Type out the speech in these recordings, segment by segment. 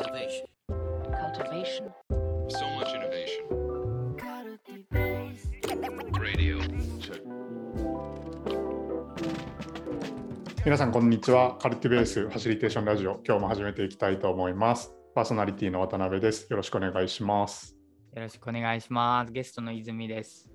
Innovation. cultivation, So much innovation. Radio. 皆さんこんにちはカルティベースファシリテーションラジオ今日も始めていきたいと思いますパーソナリティの渡辺ですよろしくお願いしますよろしくお願いします。ゲストの泉です。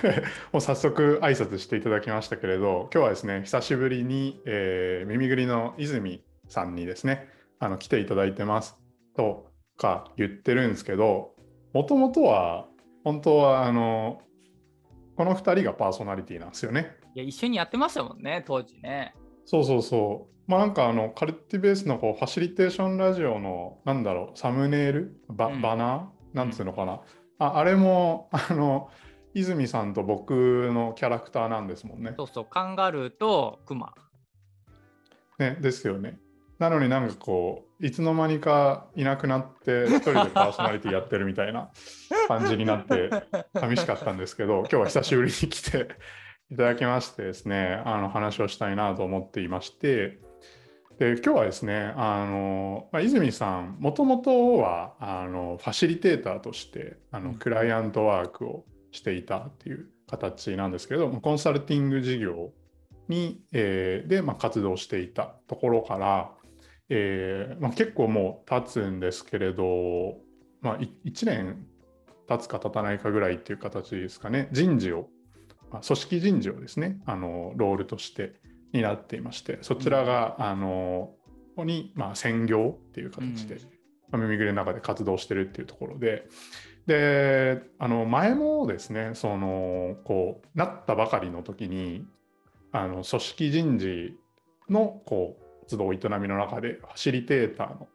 もう早速挨拶していただきましたけれど今日はですね久しぶりに、えー耳ぐりの泉さんにですねあの来ていただいてますとか言ってるんですけどもともとは本当はあのこの2人がパーソナリティなんですよねいや、一緒にやってましたもんね、当時ね。そうそうそう。まあなんかあのカルティベースのこうファシリテーションラジオのなんだろうサムネイルバ,、うんバナー？なんつうのかな、ああれもあの泉さんと僕のキャラクターなんですもんね。そうそう、カンガルーとクマ。ねですよね。なのになんかこういつの間にかいなくなって 一人でパーソナリティやってるみたいな感じになって寂しかったんですけど 今日は久しぶりに来ていただきましてですねあの話をしたいなと思っていましてで今日はですねあの、まあ、泉さんもともとはあのファシリテーターとしてあのうん。クライアントワークをしていたっていう形なんですけれどもコンサルティング事業に、えーで、まあ、活動していたところから、えーまあ、結構もう経つんですけれど、まあ、い1年経つか経たないかぐらいっていう形ですかね。人事を、まあ、組織人事をですねあのロールとして担っていましてそちらが、あのここに、まあ、専業っていう形で、うん。まあ、耳ぐりの中で活動してるっていうところで。であの前もですねそのこうなったばかりの時にあの組織人事のこう活動営みの中でファシリテーターの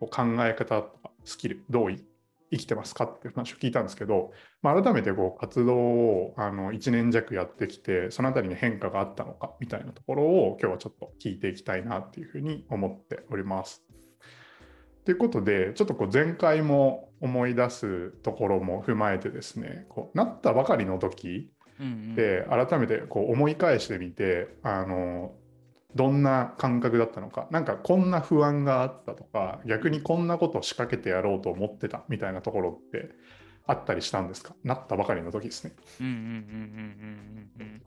考え方とかスキルどうい生きてますかっていう話を聞いたんですけど、まあ、改めてこう活動をあの1年弱やってきてそのあたりに変化があったのかみたいなところを今日はちょっと聞いていきたいなっていうふうに思っております。ということでちょっとこう前回も思い出すところも踏まえてですねこうなったばかりの時で改めてこう思い返してみてあのどんな感覚だったのかなんかこんな不安があったとか逆にこんなことを仕掛けてやろうと思ってたみたいなところってあったりしたんですか？なったばかりの時ですね。うんうんうんうんうん。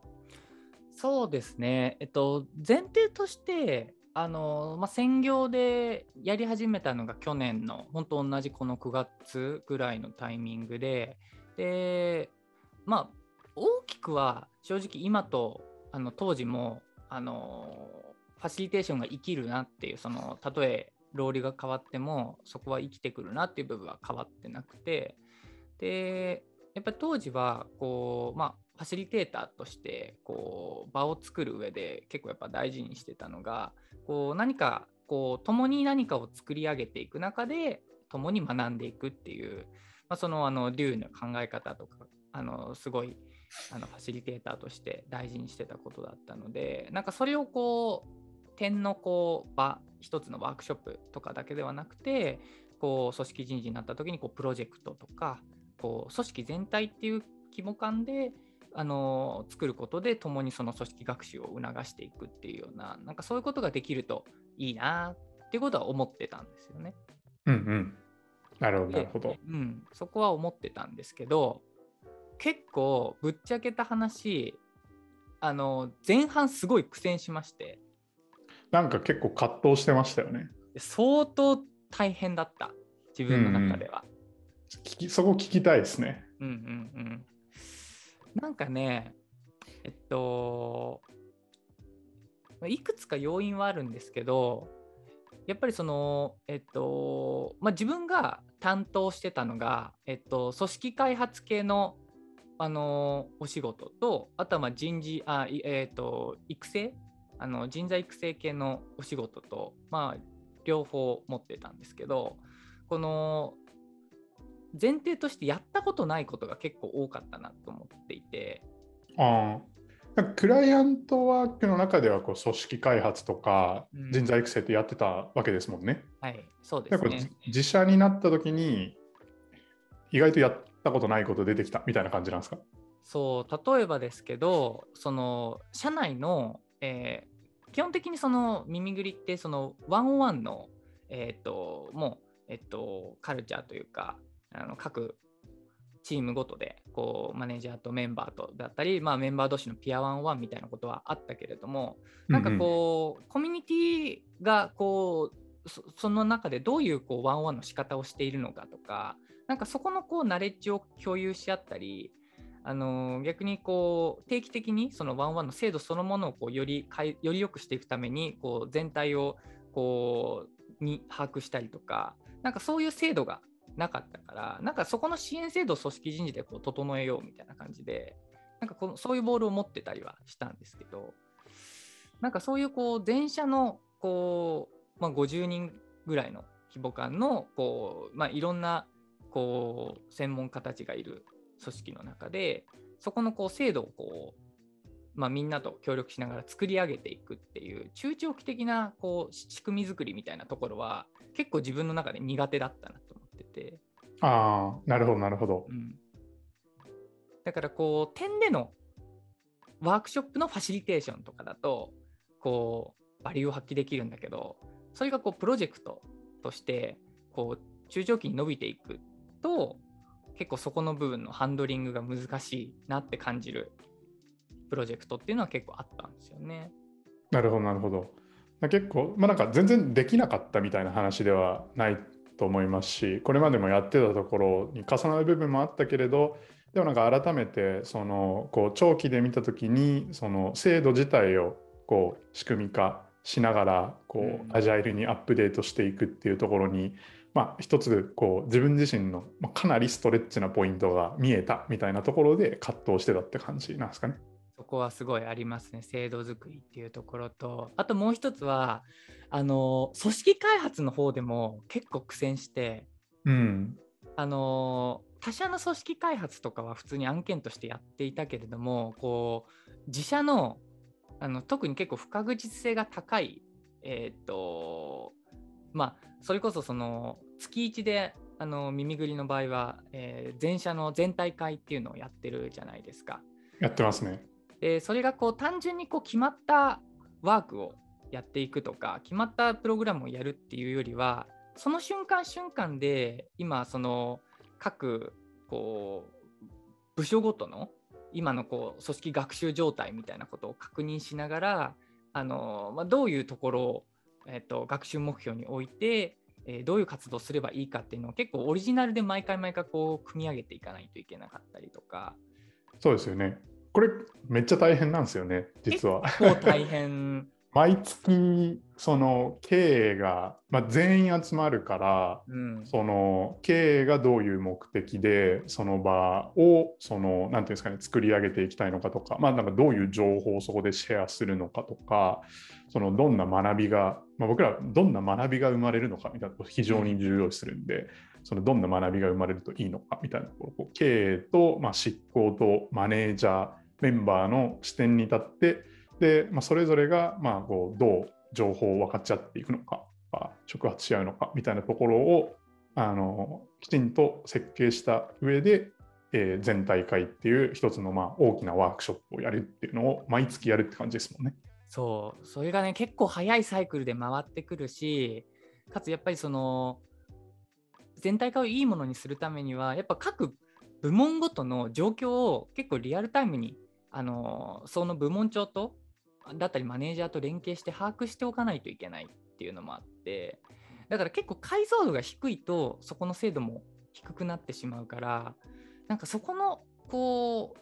そうですね。えっと、前提として、あの、まあ、専業でやり始めたのが去年の、本当同じこの9月ぐらいのタイミングで、で、まあ、大きくは正直今とあの当時もあのファシリテーションが生きるなっていうそのたとえロールが変わってもそこは生きてくるなっていう部分は変わってなくてでやっぱり当時はこうまあファシリテーターとしてこう場を作る上で結構やっぱ大事にしてたのがこう何かこう共に何かを作り上げていく中で共に学んでいくっていう、まあ、そのあの竜の考え方とかあのすごいあのファシリテーターとして大事にしてたことだったのでなんかそれをこう点のこう場一つのワークショップとかだけではなくてこう組織人事になった時にこうプロジェクトとかこう組織全体っていう規模感であの作ることで共にその組織学習を促していくっていうようななんかそういうことができるといいなっていうことは思ってたんですよね。うんうん。なるほど。うん、そこは思ってたんですけど結構ぶっちゃけた話あの前半すごい苦戦しましてなんか結構葛藤してましたよね。相当大変だった自分の中では。聞きそこ聞きたいですね。うんうんうん。なんかね、えっと、いくつか要因はあるんですけど、やっぱりその、えっと、まあ、自分が担当してたのが、えっと、組織開発系の、あのお仕事と、あとはまあ人事、あいえっと、育成？あの人材育成系のお仕事と、まあ、両方持ってたんですけど、この前提としてやったことないことが結構多かったなと思っていて、あクライアントワークの中ではこう組織開発とかうん人材育成ってやってたわけですもんね。はい、そうですね。自社になった時に意外とやったことないこと出てきたみたいな感じなんですか？そう、例えばですけど、その社内の、えー基本的にその耳ぐりってそのワンオンワンの、えー、ともう、えっと、カルチャーというかあの各チームごとでこうマネージャーとメンバーとだったり、まあ、メンバー同士のピアワンワンみたいなことはあったけれどもなんかこう、コミュニティがこうそその中でどういうこうワンワンの仕方をしているのかとかなんかそこのこうナレッジを共有し合ったりあの逆にこう定期的にそのワンワンの制度そのものをこうよりかいより良くしていくためにこう全体をこうに把握したりとかなんかそういう制度がなかったからなんかそこの支援制度を組織人事でこう整えようみたいな感じでなんかこのそういうボールを持ってたりはしたんですけどなんかそういうこう全社のこう、まあ、50人ぐらいの規模感のこう、まあ、いろんなこう専門家たちがいる組織の中でそこのこう制度をこう、まあ、みんなと協力しながら作り上げていくっていう中長期的なこう仕組み作りみたいなところは結構自分の中で苦手だったなと思ってて、ああ、なるほど、なるほどう。ん、だからこう点でのワークショップのファシリテーションとかだとこうバリューを発揮できるんだけどそれがこうプロジェクトとしてこう中長期に伸びていくと結構そこの部分のハンドリングが難しいなって感じるプロジェクトっていうのは結構あったんですよね。なるほど、なるほど。結構、まあなんか全然できなかったみたいな話ではないと思いますし、これまでもやってたところに重なる部分もあったけれど、でもなんか改めてそのこう長期で見たときにその制度自体をこう仕組み化しながらこうアジャイルにアップデートしていくっていうところに、まあ一つこう自分自身のまあかなりストレッチなポイントが見えたみたいなところで葛藤してたって感じなんですかね。そこはすごいありますね制度作りっていうところとあともう一つはあの組織開発の方でも結構苦戦してうん。あの他社の組織開発とかは普通に案件としてやっていたけれどもこう自社のあの特に結構不確実性が高いえっ、とまあそれこそその月1であの耳ぐりの場合は、えー全社の全体会っていうのをやってるじゃないですか。やってますね。でそれがこう単純にこう決まったワークをやっていくとか決まったプログラムをやるっていうよりはその瞬間瞬間で今その各こう部署ごとの今のこう組織学習状態みたいなことを確認しながらあの、まあ、どういうところを、えっと学習目標に置いて、えーどういう活動をすればいいかっていうのを結構オリジナルで毎回毎回こう組み上げていかないといけなかったりとかそうですよね。これめっちゃ大変なんですよね、実は。結構大変毎月その経営が、まあ、全員集まるからうん。その経営がどういう目的でその場をそのなんていうんですかね作り上げていきたいのかとか,、まあ、なんかどういう情報をそこでシェアするのかとかそのどんな学びが、まあ、僕らどんな学びが生まれるのかみたいなことを非常に重要視するんでそのどんな学びが生まれるといいのかみたいなところこう経営と、まあ、執行とマネージャーメンバーの視点に立ってで、まあ、それぞれが、まあ、こうどう情報を分かち合っていくのか、まあ、触発し合うのかみたいなところをあのきちんと設計した上で、えー全体会っていう一つの、まあ、大きなワークショップをやるっていうのを毎月やるって感じですもんね。そうそれがね結構早いサイクルで回ってくるしかつやっぱりその全体化をいいものにするためにはやっぱ各部門ごとの状況を結構リアルタイムにあのその部門長とだったりマネージャーと連携して把握しておかないといけないっていうのもあってだから結構解像度が低いとそこの精度も低くなってしまうからなんかそこのこ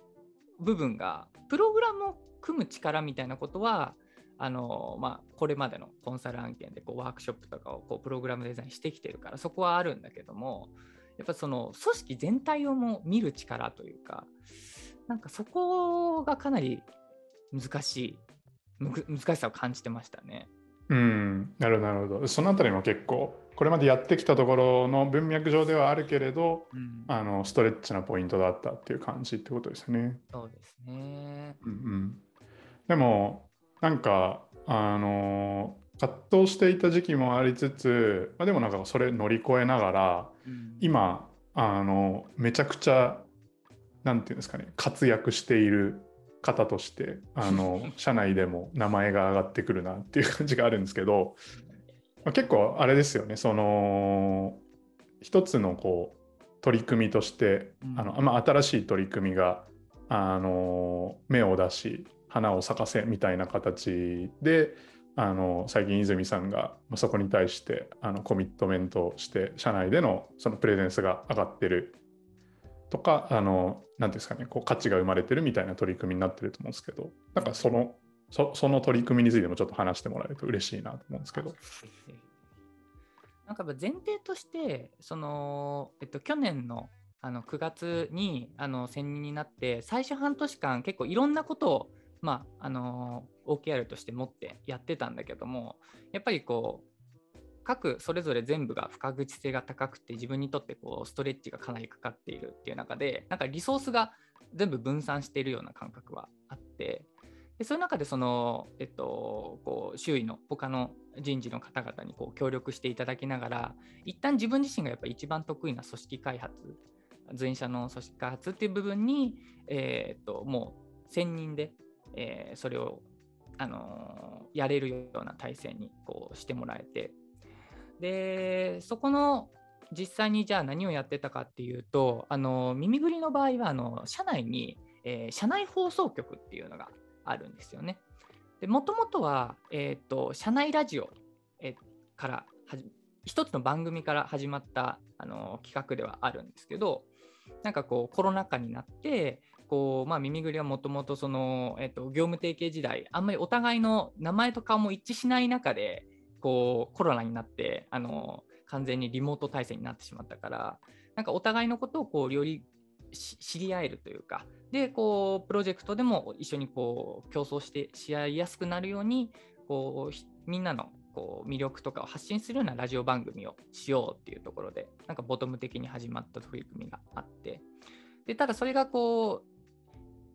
う部分がプログラムを組む力みたいなことはあのまあ、これまでのコンサル案件でこうワークショップとかをこうプログラムデザインしてきてるからそこはあるんだけどもやっぱその組織全体をも見る力というかなんかそこがかなり難しい難しさを感じてましたね。うん、なるほど、なるほど。そのあたりも結構、これまでやってきたところの文脈上ではあるけれど、うん、あのストレッチなポイントだったっていう感じってことですね。そうですね。うんうん、でもなんかあの葛藤していた時期もありつつ、まあ、でもなんかそれ乗り越えながらうん今あのめちゃくちゃなんていうんですかね活躍している方としてあの 社内でも名前が上がってくるなっていう感じがあるんですけど、まあ、結構あれですよね。その一つのこう取り組みとして、うん。あのまあ、新しい取り組みがあの芽を出し花を咲かせみたいな形であの最近泉さんがまあそこに対してあのコミットメントをして社内でのそのプレゼンスが上がってるとかあのなんですかねこう価値が生まれてるみたいな取り組みになってると思うんですけどなんかそのそその取り組みについてもちょっと話してもらえると嬉しいなと思うんですけど。なんか前提として、その、えっと、去年のあの9月にあの選任になって、最初半年間、結構いろんなことを、まあ、あの OKR として持ってやってたんだけども、やっぱりこう、各それぞれ全部が不確実性が高くて、自分にとってこうストレッチがかなりかかっているっていう中で、なんかリソースが全部分散しているような感覚はあって、でそういう中でその、えっと、こう周囲の他の人事の方々にこう協力していただきながら一旦自分自身がやっぱ一番得意な組織開発前者の組織開発っていう部分に、えーっともう専任で、えーそれを、あのやれるような体制にこうしてもらえてでそこの実際にじゃあ何をやってたかっていうとあの耳ぐりの場合はあの社内に、えー社内放送局っていうのがあるんですよね。でもともとは、えー、と社内ラジオ、えーからはじ一つの番組から始まったあの企画ではあるんですけどなんかこうコロナ禍になってこう、まあ、耳ぐりはもともとその、えー、と業務提携時代あんまりお互いの名前と顔も一致しない中でこうコロナになってあの完全にリモート体制になってしまったからなんかお互いのことをこうより知り合えるというかでこうプロジェクトでも一緒にこう競争してし合いやすくなるようにこうみんなのこう魅力とかを発信するようなラジオ番組をしようっていうところでなんかボトム的に始まった取り組みがあって。でただそれがこ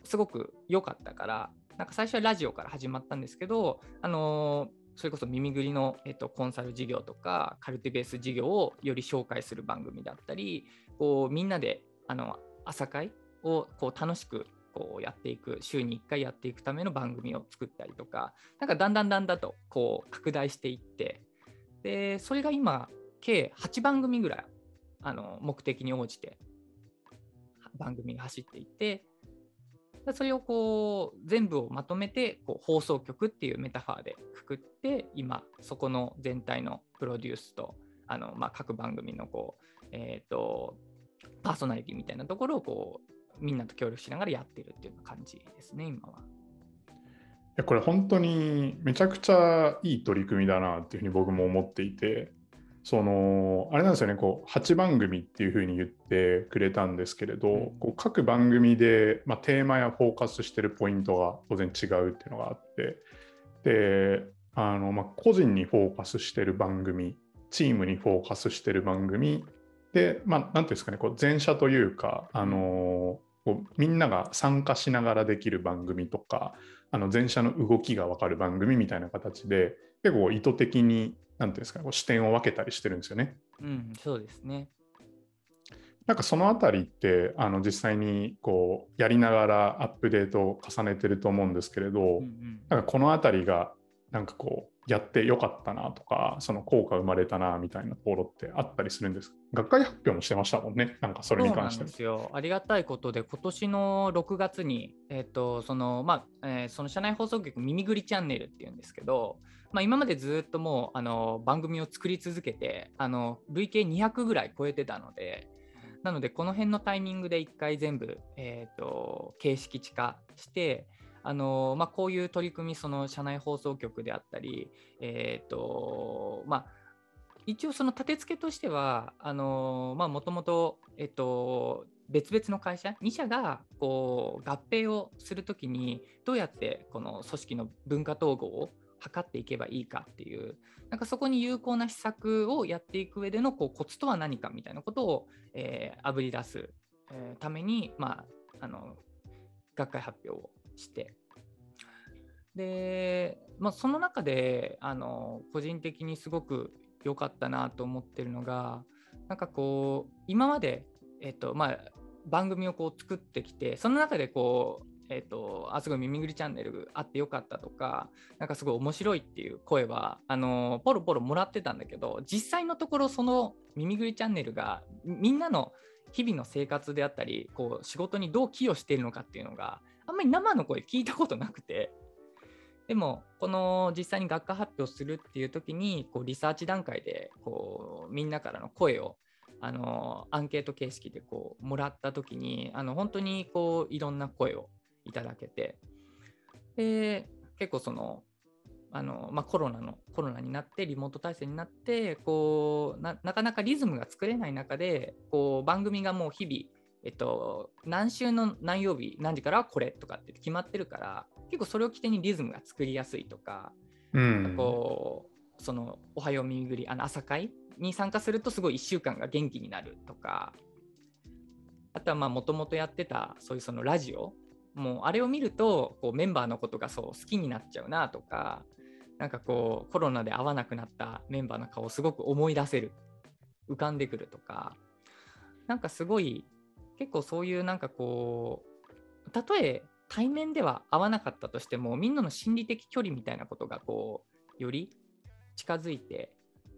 うすごく良かったからなんか最初はラジオから始まったんですけどあのそれこそ耳ぐりの、えっと、コンサル事業とかカルティベース事業をより紹介する番組だったりこうみんなであの朝会をこう楽しくこうやっていく週に1回やっていくための番組を作ったりとかなんかだんだんだんだとこう拡大していってでそれが今計8番組ぐらいあの目的に応じて番組が走っていてそれをこう全部をまとめてこう放送局っていうメタファーでくくって今そこの全体のプロデュースとあの、まあ、各番組のこう、えー、とパーソナリティみたいなところをこうみんなと協力しながらやってるっていう感じですね今は。これ本当にめちゃくちゃいい取り組みだなっていうふうに僕も思っていてそのあれなんですよねこう8番組っていうふうに言ってくれたんですけれど、うん。こう各番組で、まあ、テーマやフォーカスしてるポイントが当然違うっていうのがあってであの、まあ、個人にフォーカスしてる番組チームにフォーカスしてる番組で、まあ、なんていうんですかねこう前者というかあのこうみんなが参加しながらできる番組とかあの前者の動きが分かる番組みたいな形で結構意図的になんていうんですかねこう視点を分けたりしてるんですよね。うん、そうですね。なんかそのあたりってあの実際にこうやりながらアップデートを重ねてると思うんですけれど、うんうんなんかこのあたりがなんかこうやってよかったなとかその効果生まれたなみたいなところってあったりするんです。学会発表もしてましたもんね。なんかそれに関してそうなんですよ。ありがたいことで、今年の6月に、えっ、と、その、まあ、えーその社内放送局、耳ぐりチャンネルっていうんですけど、まあ、今までずっともう、あの、番組を作り続けて、あの、累計200ぐらい超えてたので、なので、この辺のタイミングで一回全部、えっ、と、形式地化して、あのまあ、こういう取り組み、その社内放送局であったり、えっ、と、まあ、一応その立て付けとしてはもともとえっと別々の会社2社がこう合併をするときにどうやってこの組織の文化統合を図っていけばいいかっていうなんかそこに有効な施策をやっていく上でのこうコツとは何かみたいなことを、え、あぶり出す、えために、まあ、あの学会発表をして。で、まあ、その中であの個人的にすごく良かったなと思ってるのがなんかこう今まで、えっとまあ、番組をこう作ってきてその中でこうえーと、あすごい耳ぐりチャンネルあってよかったとかなんかすごい面白いっていう声はあのポロポロもらってたんだけど実際のところその耳ぐりチャンネルがみんなの日々の生活であったりこう仕事にどう寄与しているのかっていうのがあんまり生の声聞いたことなくて。でもこの実際に学科発表するっていう時にこうリサーチ段階でこうみんなからの声をあのアンケート形式でこうもらった時にあの本当にこういろんな声をいただけて。で結構そのあの、まあ、コロナのコロナになってリモート体制になってこうなかなかリズムが作れない中でこう番組がもう日々えっと、何週の何曜日何時からはこれとかって決まってるから結構それを起点にリズムが作りやすいとか,、うん、こうその「おはよう耳ぐり」あの朝会に参加するとすごい1週間が元気になるとかあとはもともとやってたそういうそのラジオもうあれを見るとこうメンバーのことがそう好きになっちゃうなとかなんかこうコロナで会わなくなったメンバーの顔をすごく思い出せる浮かんでくるとかなんかすごい結構そういうなんかこうたとえ対面では合わなかったとしてもみんなの心理的距離みたいなことがこうより近づいて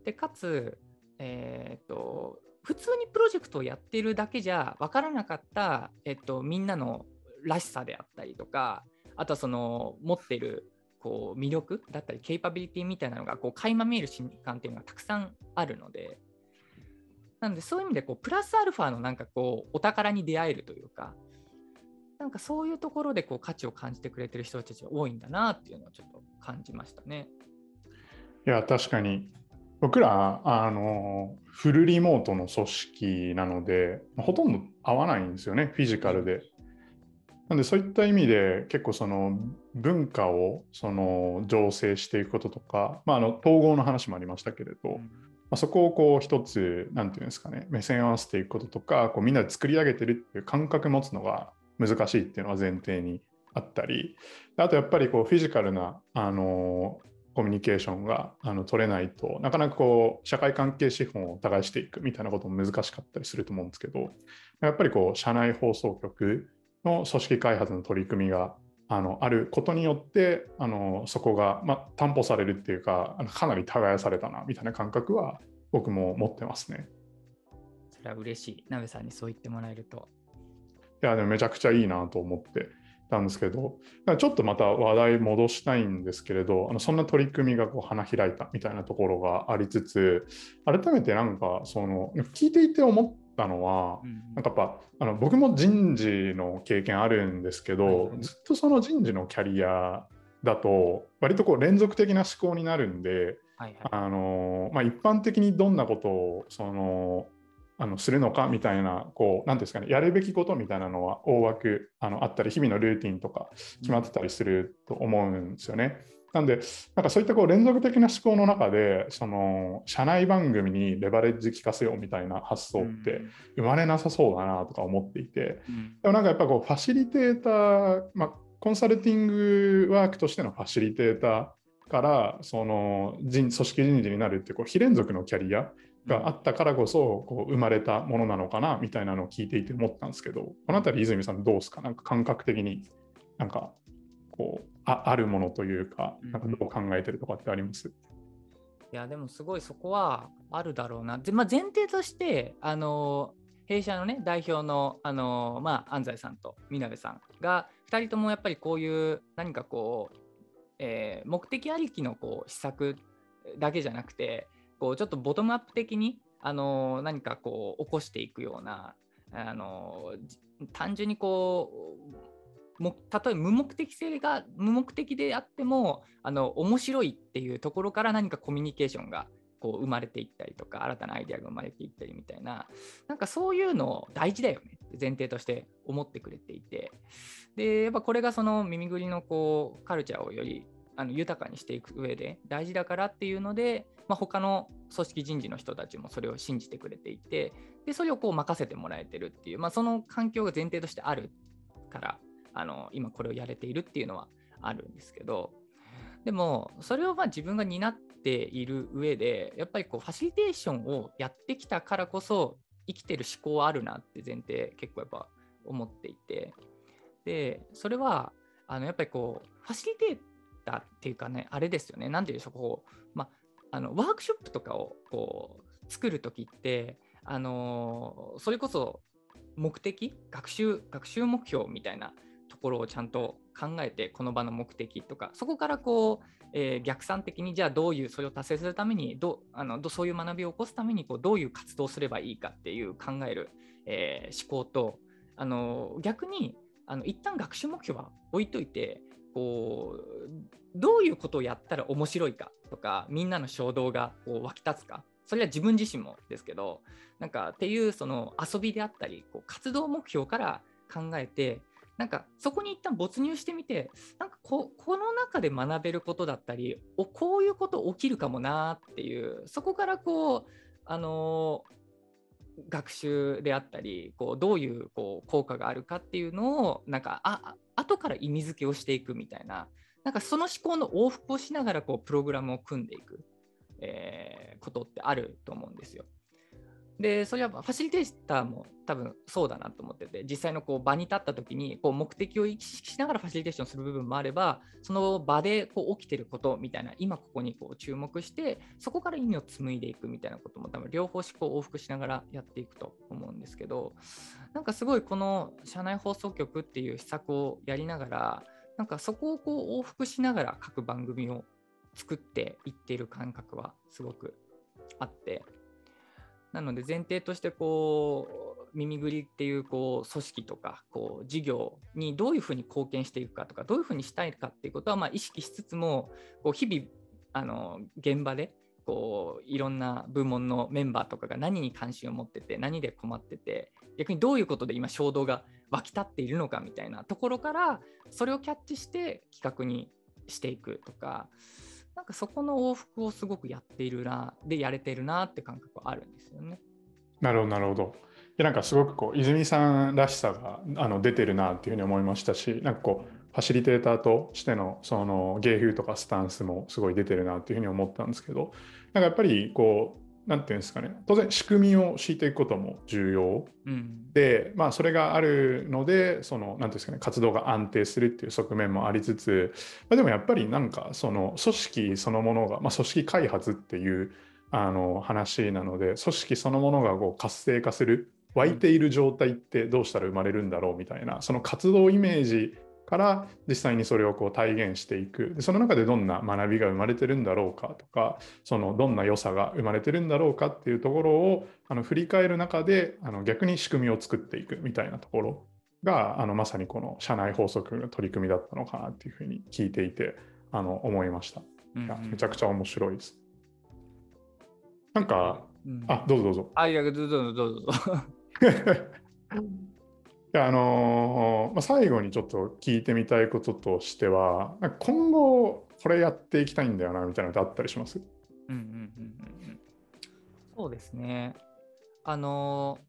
でかつ、えーと、普通にプロジェクトをやってるだけじゃ分からなかった、えっと、みんなのらしさであったりとかあとはその持ってるこう魅力だったりケイパビリティみたいなのがこう垣間見える瞬間っていうのがたくさんあるのでなのでそういう意味でこうプラスアルファのなんかこうお宝に出会えるというかなんかそういうところでこう価値を感じてくれてる人たちが多いんだなっていうのをちょっと感じましたね。いや確かに僕らあのフルリモートの組織なのでほとんど合わないんですよねフィジカルで。なんでそういった意味で結構その文化をその醸成していくこととか、まあ、あの統合の話もありましたけれど、うんまあ、そこをこう一つ、なんていうんですかね、目線を合わせていくこととか、こうみんなで作り上げてるっていう感覚持つのが難しいっていうのは前提にあったり、あとやっぱりこうフィジカルな、あのコミュニケーションがあの取れないとなかなかこう社会関係資本をお互いしていくみたいなことも難しかったりすると思うんですけどやっぱりこう社内放送局の組織開発の取り組みがあのあることによってあのそこが、ま、担保されるっていうかあのかなり耕されたなみたいな感覚は僕も持ってますね。それは嬉しい。なべさんにそう言ってもらえると。いやでもめちゃくちゃいいなと思ってたんですけどちょっとまた話題戻したいんですけれどあのそんな取り組みがこう花開いたみたいなところがありつつ改めてなんかその聞いていて思ったのは、うんなんかやっぱあの僕も人事の経験あるんですけど、はい、ずっとその人事のキャリアだと割とこう連続的な思考になるんで、はいはい、あのまあ、一般的にどんなことをそのあのするのかみたいなこう何ですかねやるべきことみたいなのは大枠あのあったり日々のルーティンとか決まってたりすると思うんですよね。なんで、なんかそういったこう連続的な思考の中で、その社内番組にレバレッジ効かせようみたいな発想って生まれなさそうだなとか思っていて、うん、でもなんかやっぱこうファシリテーター、まあ、コンサルティングワークとしてのファシリテーターからその人組織人事になるってこう非連続のキャリアがあったからこそこう生まれたものなのかなみたいなのを聞いていて思ったんですけどこの辺り泉さんどうですか？なんか感覚的になんかこうああるものというか、なんかどう考えてるとかってあります？いや、でもすごいそこはあるだろうな。でまあ、前提として、あの弊社のね、代表の、あのまあ、安西さんとみなべさんが、2人ともやっぱりこういう何かこう、えー、目的ありきのこう施策だけじゃなくて、こうちょっとボトムアップ的に、あの何かこう起こしていくような、あの単純にこうもたとえ無目的性が無目的であってもあの面白いっていうところから何かコミュニケーションがこう生まれていったりとか新たなアイデアが生まれていったりみたいななんかそういうの大事だよねって前提として思ってくれていて。でやっぱこれがその耳ぐりのこうカルチャーをよりあの豊かにしていく上で大事だからっていうので、まあ、他の組織人事の人たちもそれを信じてくれていてでそれをこう任せてもらえてるっていう、まあ、その環境が前提としてあるからあの今これをやれているっていうのはあるんですけどでもそれをまあ自分が担っている上でやっぱりこうファシリテーションをやってきたからこそ生きてる思考はあるなって前提結構やっぱ思っていて。でそれはあのやっぱりこうファシリテーターっていうかねあれですよね。何て言うんでしょうこう、まあ、あのワークショップとかをこう作る時ってあのそれこそ目的学習学習目標みたいなところをちゃんと考えてこの場の目的とかそこからこう、えー逆算的にじゃあどういうそれを達成するためにどあのそういう学びを起こすためにこうどういう活動をすればいいかっていう考える、えー思考とあの逆にあの一旦学習目標は置いといてこうどういうことをやったら面白いかとかみんなの衝動がこう湧き立つかそれは自分自身もですけどなんかっていうその遊びであったりこう活動目標から考えてなんかそこに一旦没入してみてなんかここの中で学べることだったりおこういうこと起きるかもなっていうそこからこうあの学習であったりこうどういうこう効果があるかっていうのをなんかああ後から意味付けをしていくみたいななんかその思考の往復をしながらこうプログラムを組んでいく、えーことってあると思うんですよ。でそれはファシリテーターも多分そうだなと思ってて実際のこう場に立った時にこう目的を意識しながらファシリテーションする部分もあればその場でこう起きてることみたいな今ここにこう注目してそこから意味を紡いでいくみたいなことも多分両方思考往復しながらやっていくと思うんですけどなんかすごいこの社内放送局っていう施策をやりながらなんかそこをこう往復しながら各番組を作っていっている感覚はすごくあってなので前提としてこう耳ぐりっていうこう組織とかこう事業にどういうふうに貢献していくかとかどういうふうにしたいかっていうことはまあ意識しつつもこう日々あの現場でこういろんな部門のメンバーとかが何に関心を持ってて何で困ってて逆にどういうことで今衝動が湧き立っているのかみたいなところからそれをキャッチして企画にしていくとかなんかそこの往復をすごくやっているなでやれてるなって感覚はあるんですよね。なるほど、なるほど。でなんかすごくこう泉さんらしさがあの出てるなっていうふうに思いましたし、なんかこうファシリテーターとしてのその芸風とかスタンスもすごい出てるなっていうふうに思ったんですけど、なんかやっぱりこう、なんていうんですかね、当然仕組みを敷いていくことも重要。うん。で、まあ、それがあるので、その、なんていうんですかね、活動が安定するっていう側面もありつつ、まあ、でもやっぱりなんか、その組織そのものが、まあ、組織開発っていうあの話なので、組織そのものがこう活性化する、湧いている状態ってどうしたら生まれるんだろうみたいな、その活動イメージから実際にそれをこう体現していくでその中でどんな学びが生まれてるんだろうかとかそのどんな良さが生まれてるんだろうかっていうところをあの振り返る中であの逆に仕組みを作っていくみたいなところがあのまさにこの社内法則の取り組みだったのかなっていうふうに聞いていてあの思いました。うんいやめちゃくちゃ面白いです。なんか、うんあどうぞどうぞ。あいやどうぞどうぞ あのーまあ、最後にちょっと聞いてみたいこととしては、今後これやっていきたいんだよなみたいなのってあったりします？うんうんうんうんうんそうですね。あのー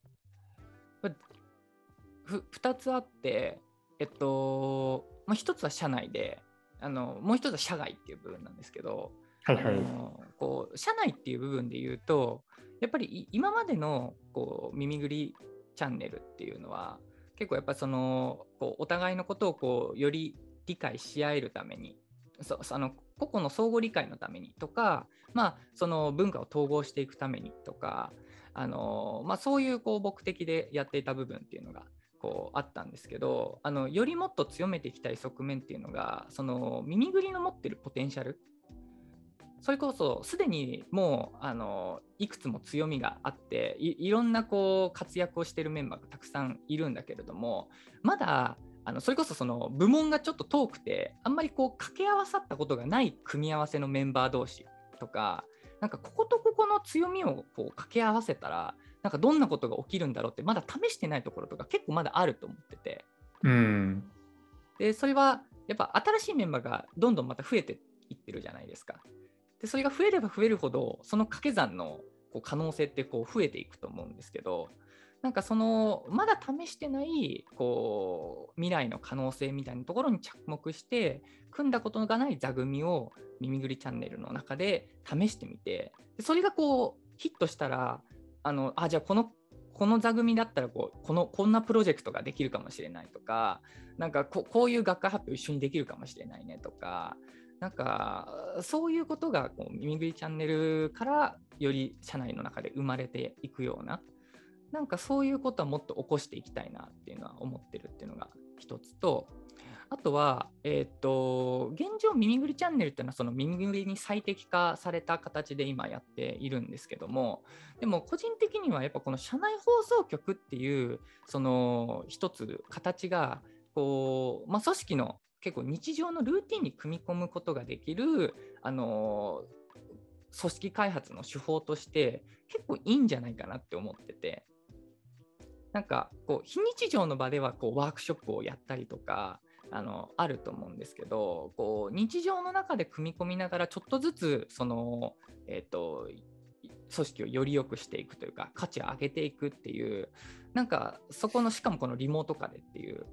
ふ2つあって、えっと、まあ、1つは社内であの、もう1つは社外っていう部分なんですけど、はいはい。あのこう社内っていう部分で言うとやっぱりい今までのこう耳ぐりチャンネルっていうのは結構やっぱそのこうお互いのことをこうより理解し合えるためにそその個々の相互理解のためにとか、まあ、その文化を統合していくためにとかあの、まあ、そういうこう目的でやっていた部分っていうのがこうあったんですけどあのよりもっと強めていきたい側面っていうのがその耳ぐりの持ってるポテンシャルそれこそすでにもうあのいくつも強みがあっていいろんなこう活躍をしているメンバーがたくさんいるんだけれどもまだあのそれこそその部門がちょっと遠くてあんまりこう掛け合わさったことがない組み合わせのメンバー同士とかなんかこことここの強みをこう掛け合わせたらなんかどんなことが起きるんだろうってまだ試してないところとか結構まだあると思っててうん。でそれはやっぱ新しいメンバーがどんどんまた増えていってるじゃないですか。でそれが増えれば増えるほどその掛け算のこう可能性ってこう増えていくと思うんですけどなんかそのまだ試してないこう未来の可能性みたいなところに着目して組んだことがない座組を耳ぐりチャンネルの中で試してみてでそれがこうヒットしたらあのあじゃあこのこの座組だったらこうこのこんなプロジェクトができるかもしれないとかなんかここういう学会発表一緒にできるかもしれないねとかなんかそういうことがこう耳ぐりチャンネルからより社内の中で生まれていくようななんかそういうことはもっと起こしていきたいなっていうのは思ってるっていうのが一つとあとは、えっ、と、現状、耳ぐりチャンネルっていうのは、その耳ぐりに最適化された形で今やっているんですけども、でも個人的にはやっぱこの社内放送局っていう、その一つ形が、こう、まあ、組織の結構日常のルーティンに組み込むことができる、あの、組織開発の手法として結構いいんじゃないかなって思ってて、なんかこう非日常の場ではこうワークショップをやったりとかあのあると思うんですけどこう日常の中で組み込みながらちょっとずつその、えーと、組織をより良くしていくというか価値を上げていくっていうなんかそこのしかもこのリモート化でっていう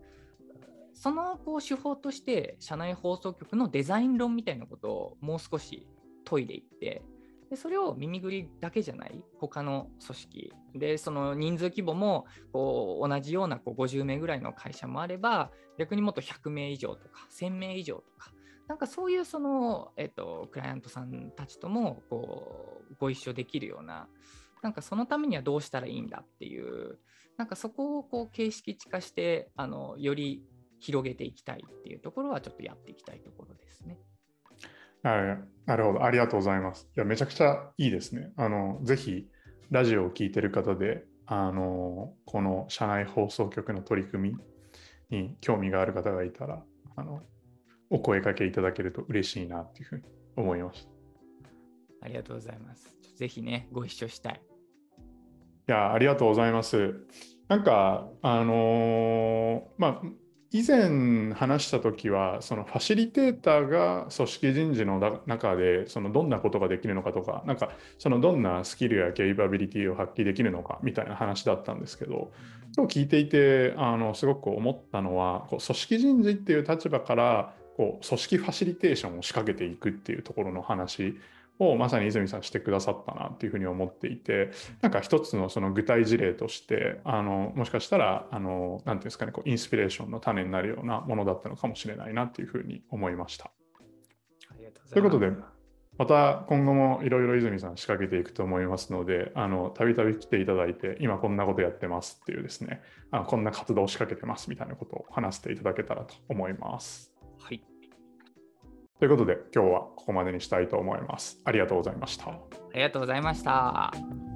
そのこう手法として社内放送局のデザイン論みたいなことをもう少し研いでいってでそれを耳ぐりだけじゃない他の組織でその人数規模もこう同じようなこう50名ぐらいの会社もあれば逆にもっと100名以上とか1000名以上とかなんかそういうその、えっと、クライアントさんたちともこうご一緒できるようななんかそのためにはどうしたらいいんだっていうなんかそこをこう形式地化してあのより広げていきたいっていうところはちょっとやっていきたいところですね。はい、なるほど、ありがとうございます。いや、めちゃくちゃいいですね。あの、ぜひ、ラジオを聴いてる方で、あの、この社内放送局の取り組みに興味がある方がいたら、あの、お声かけいただけると嬉しいなっていうふうに思いました。ありがとうございます。ぜひね、ご一緒したい。いや、ありがとうございます。なんか、あのー、まあ、以前話した時はそのファシリテーターが組織人事の中でそのどんなことができるのかとかなんかそのどんなスキルやケイパビリティを発揮できるのかみたいな話だったんですけど今日聞いていてあのすごく思ったのはこう組織人事っていう立場からこう組織ファシリテーションを仕掛けていくっていうところの話をまさに泉さんしてくださったなっていうふうに思っていてなんか一つのその具体事例としてあのもしかしたらあのなんていうんですかねこうインスピレーションの種になるようなものだったのかもしれないなっていうふうに思いました。ということでまた今後もいろいろ泉さん仕掛けていくと思いますので、たびたび来ていただいて、今こんなことやってますっていうですね、あのこんな活動を仕掛けてますみたいなことを話していただけたらと思います。ということで、今日はここまでにしたいと思います。ありがとうございました。ありがとうございました。